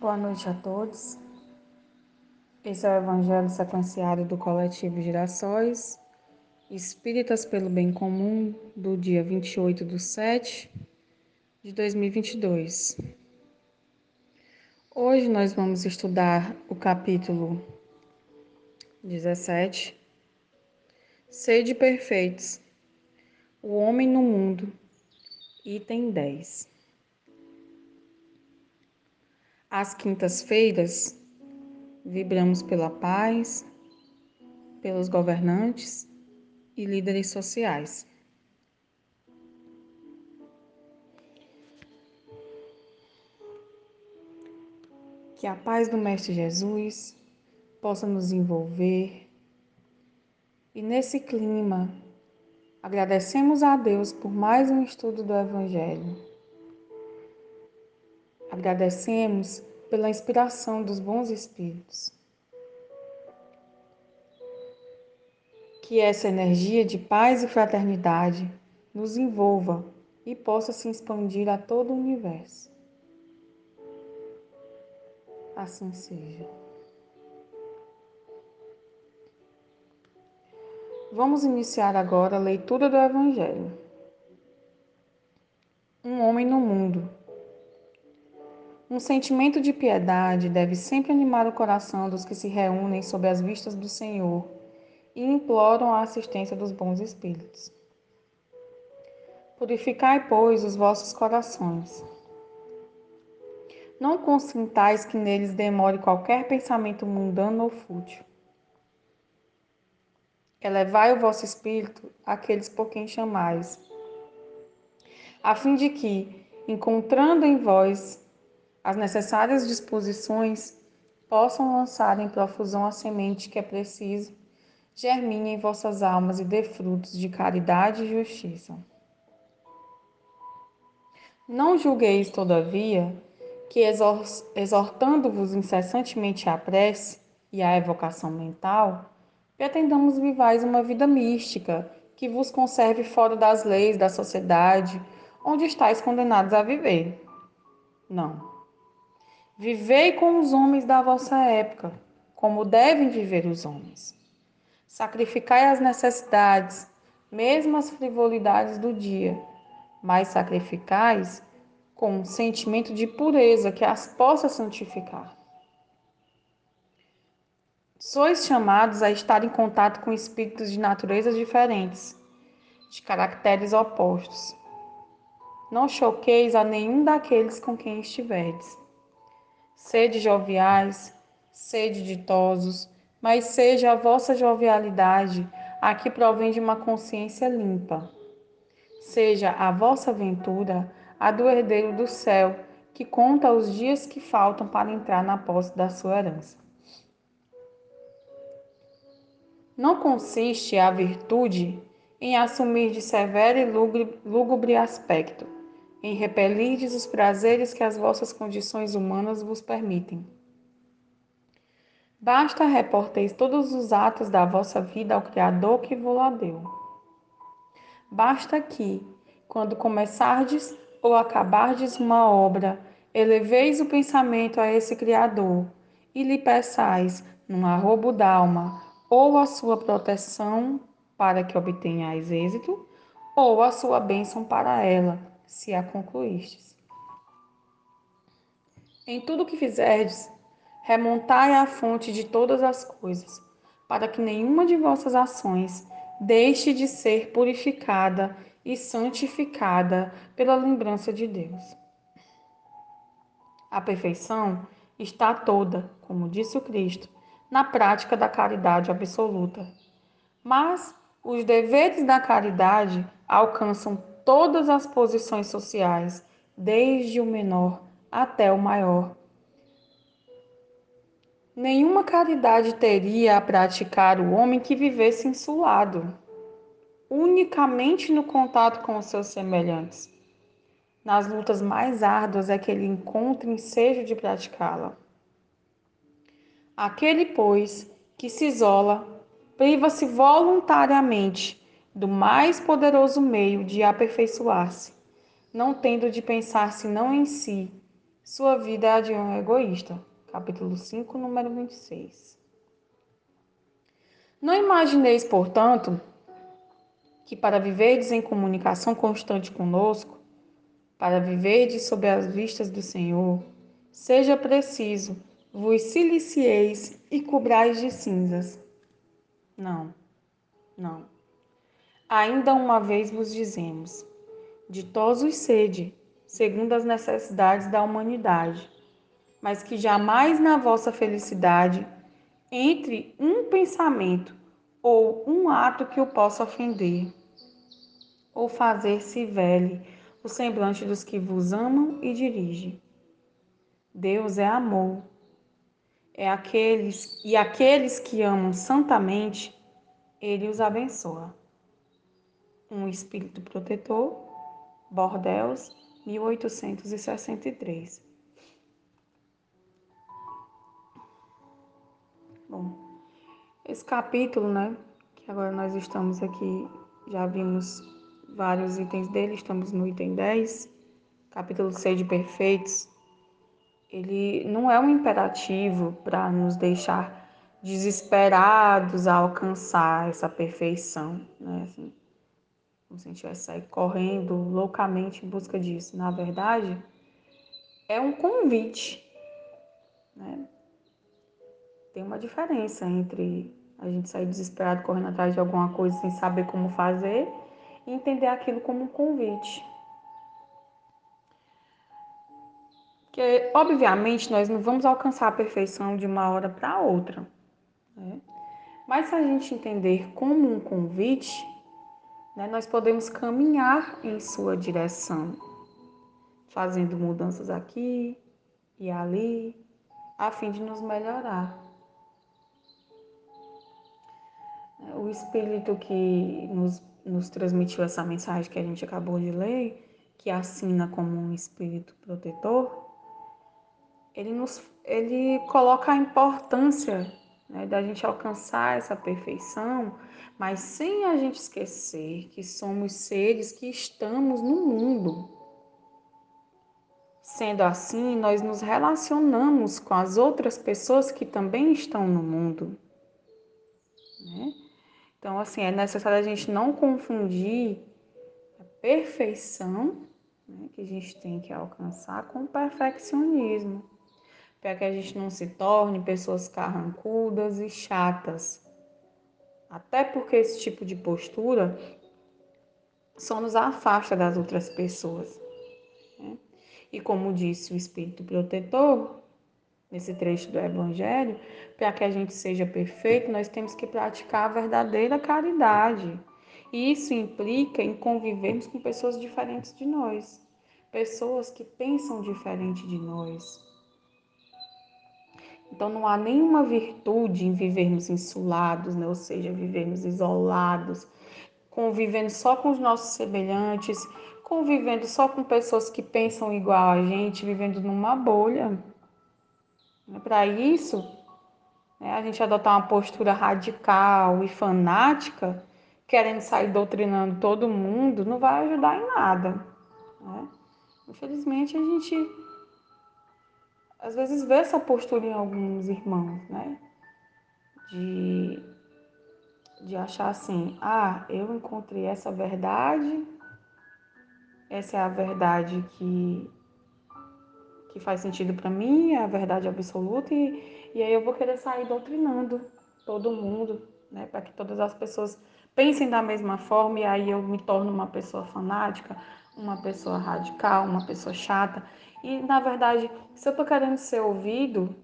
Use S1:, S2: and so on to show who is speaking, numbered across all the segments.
S1: Boa noite a todos. Esse é o Evangelho sequenciado do coletivo Girassóis, Espíritas pelo Bem Comum, do dia 28 de 7 de 2022. Hoje nós vamos estudar o capítulo 17, Sede Perfeitos, o Homem no Mundo, item 10. Às quintas-feiras, vibramos pela paz, pelos governantes e líderes sociais. Que a paz do Mestre Jesus possa nos envolver e nesse clima agradecemos a Deus por mais um estudo do Evangelho Agradecemos pela inspiração dos bons espíritos. Que essa energia de paz e fraternidade nos envolva e possa se expandir a todo o universo. Assim seja. Vamos iniciar agora a leitura do Evangelho. Um homem no mundo um sentimento de piedade deve sempre animar o coração dos que se reúnem sob as vistas do Senhor e imploram a assistência dos bons espíritos. Purificai, pois, os vossos corações. Não consintais que neles demore qualquer pensamento mundano ou fútil. Elevai o vosso espírito àqueles por quem chamais, a fim de que, encontrando em vós as necessárias disposições possam lançar em profusão a semente que é preciso, germine em vossas almas e dê frutos de caridade e justiça. Não julgueis, todavia, que exortando-vos incessantemente à prece e à evocação mental, pretendamos vivais uma vida mística que vos conserve fora das leis da sociedade onde estáis condenados a viver. Não. Vivei com os homens da vossa época, como devem viver os homens. Sacrificai as necessidades, mesmo as frivolidades do dia, mas sacrificais com um sentimento de pureza que as possa santificar. Sois chamados a estar em contato com espíritos de naturezas diferentes, de caracteres opostos. Não choqueis a nenhum daqueles com quem estiverdes Sede joviais, sede ditosos, mas seja a vossa jovialidade a que provém de uma consciência limpa. Seja a vossa aventura a do herdeiro do céu, que conta os dias que faltam para entrar na posse da sua herança. Não consiste a virtude em assumir de severo e lúgubre aspecto em repelirdes os prazeres que as vossas condições humanas vos permitem. Basta reporteis todos os atos da vossa vida ao Criador que vos deu. Basta que, quando começardes ou acabardes uma obra, eleveis o pensamento a esse Criador e lhe peçais, num arrobo d'alma, ou a sua proteção para que obtenhais êxito, ou a sua bênção para ela, se a concluístes. Em tudo que fizerdes, remontai à fonte de todas as coisas, para que nenhuma de vossas ações deixe de ser purificada e santificada pela lembrança de Deus. A perfeição está toda, como disse o Cristo, na prática da caridade absoluta. Mas os deveres da caridade alcançam todas as posições sociais, desde o menor até o maior. Nenhuma caridade teria a praticar o homem que vivesse insulado, unicamente no contato com os seus semelhantes. Nas lutas mais árduas é que ele encontra ensejo de praticá-la. Aquele, pois, que se isola, priva-se voluntariamente do mais poderoso meio de aperfeiçoar-se, não tendo de pensar senão em si, Sua vida é a de um egoísta. Capítulo 5, número 26. Não imagineis, portanto, que para viverdes em comunicação constante conosco, para viverdes sob as vistas do Senhor, seja preciso vos silicieis e cobrais de cinzas. Não, não. Ainda uma vez vos dizemos: ditosos sede, segundo as necessidades da humanidade, mas que jamais na vossa felicidade entre um pensamento ou um ato que o possa ofender, ou fazer-se velho o semblante dos que vos amam e dirigem. Deus é amor. É aqueles e aqueles que amam santamente, ele os abençoa. Um espírito protetor, Bordeus, 1863. Bom, esse capítulo, né, que agora nós estamos aqui, já vimos vários itens dele, estamos no item 10, capítulo 6 de perfeitos. Ele não é um imperativo para nos deixar desesperados a alcançar essa perfeição, né? Assim, como se a gente vai sair correndo loucamente em busca disso. Na verdade, é um convite, né? tem uma diferença entre a gente sair desesperado correndo atrás de alguma coisa sem saber como fazer e entender aquilo como um convite. Porque, obviamente, nós não vamos alcançar a perfeição de uma hora para outra. Né? Mas se a gente entender como um convite, né, nós podemos caminhar em sua direção, fazendo mudanças aqui e ali, a fim de nos melhorar. o Espírito que nos, nos transmitiu essa mensagem que a gente acabou de ler, que assina como um Espírito protetor, ele, nos, ele coloca a importância né, da gente alcançar essa perfeição, mas sem a gente esquecer que somos seres que estamos no mundo. Sendo assim, nós nos relacionamos com as outras pessoas que também estão no mundo. Né? Então, assim, é necessário a gente não confundir a perfeição né, que a gente tem que alcançar com o perfeccionismo, para que a gente não se torne pessoas carrancudas e chatas. Até porque esse tipo de postura só nos afasta das outras pessoas. Né? E como disse o Espírito Protetor, nesse trecho do Evangelho, para que a gente seja perfeito, nós temos que praticar a verdadeira caridade. E isso implica em convivermos com pessoas diferentes de nós, pessoas que pensam diferente de nós. Então não há nenhuma virtude em vivermos insulados, né? ou seja, vivermos isolados, convivendo só com os nossos semelhantes, convivendo só com pessoas que pensam igual a gente, vivendo numa bolha. Para isso, né, a gente adotar uma postura radical e fanática, querendo sair doutrinando todo mundo, não vai ajudar em nada. Né? Infelizmente, a gente às vezes vê essa postura em alguns irmãos, né? De, de achar assim, ah, eu encontrei essa verdade, essa é a verdade que que faz sentido para mim, é a verdade absoluta, e, e aí eu vou querer sair doutrinando todo mundo, né, para que todas as pessoas pensem da mesma forma, e aí eu me torno uma pessoa fanática, uma pessoa radical, uma pessoa chata. E na verdade, se eu tô querendo ser ouvido,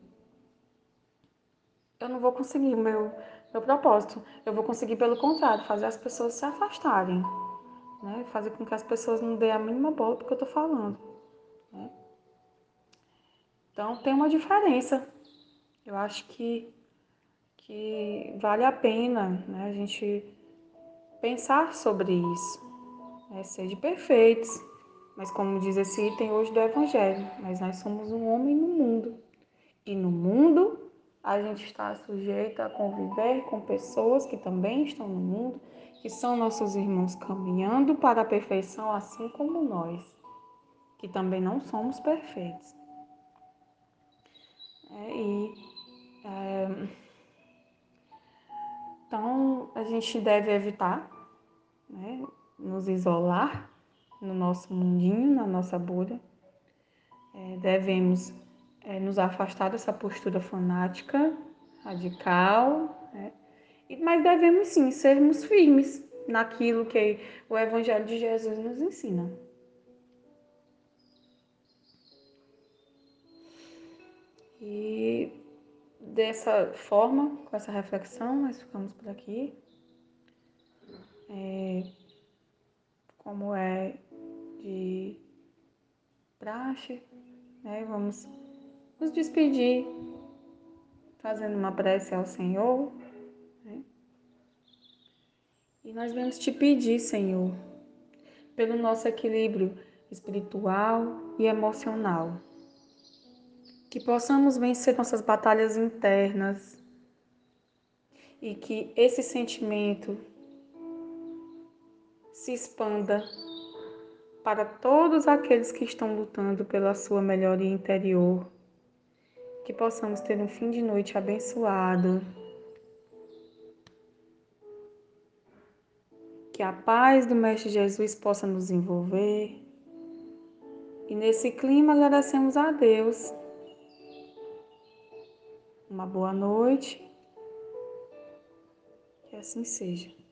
S1: eu não vou conseguir meu, meu propósito. Eu vou conseguir, pelo contrário, fazer as pessoas se afastarem. Né? Fazer com que as pessoas não deem a mínima bola porque eu tô falando. Né? Então tem uma diferença. Eu acho que, que vale a pena né, a gente pensar sobre isso né? Sede perfeitos, mas como diz esse item hoje do Evangelho, mas nós somos um homem no mundo. E no mundo a gente está sujeito a conviver com pessoas que também estão no mundo, que são nossos irmãos caminhando para a perfeição, assim como nós, que também não somos perfeitos. É, e é, então a gente deve evitar né, nos isolar no nosso mundinho, na nossa bolha. É, devemos é, nos afastar dessa postura fanática, radical, né? mas devemos sim sermos firmes naquilo que o Evangelho de Jesus nos ensina. E dessa forma, com essa reflexão, nós ficamos por aqui. É, como é de praxe, né? Vamos nos despedir fazendo uma prece ao Senhor. Né? E nós vamos te pedir, Senhor, pelo nosso equilíbrio espiritual e emocional que possamos vencer nossas batalhas internas e que esse sentimento se expanda para todos aqueles que estão lutando pela sua melhoria interior. Que possamos ter um fim de noite abençoado. Que a paz do Mestre Jesus possa nos envolver. E nesse clima agradecemos a Deus uma boa noite. Que assim seja.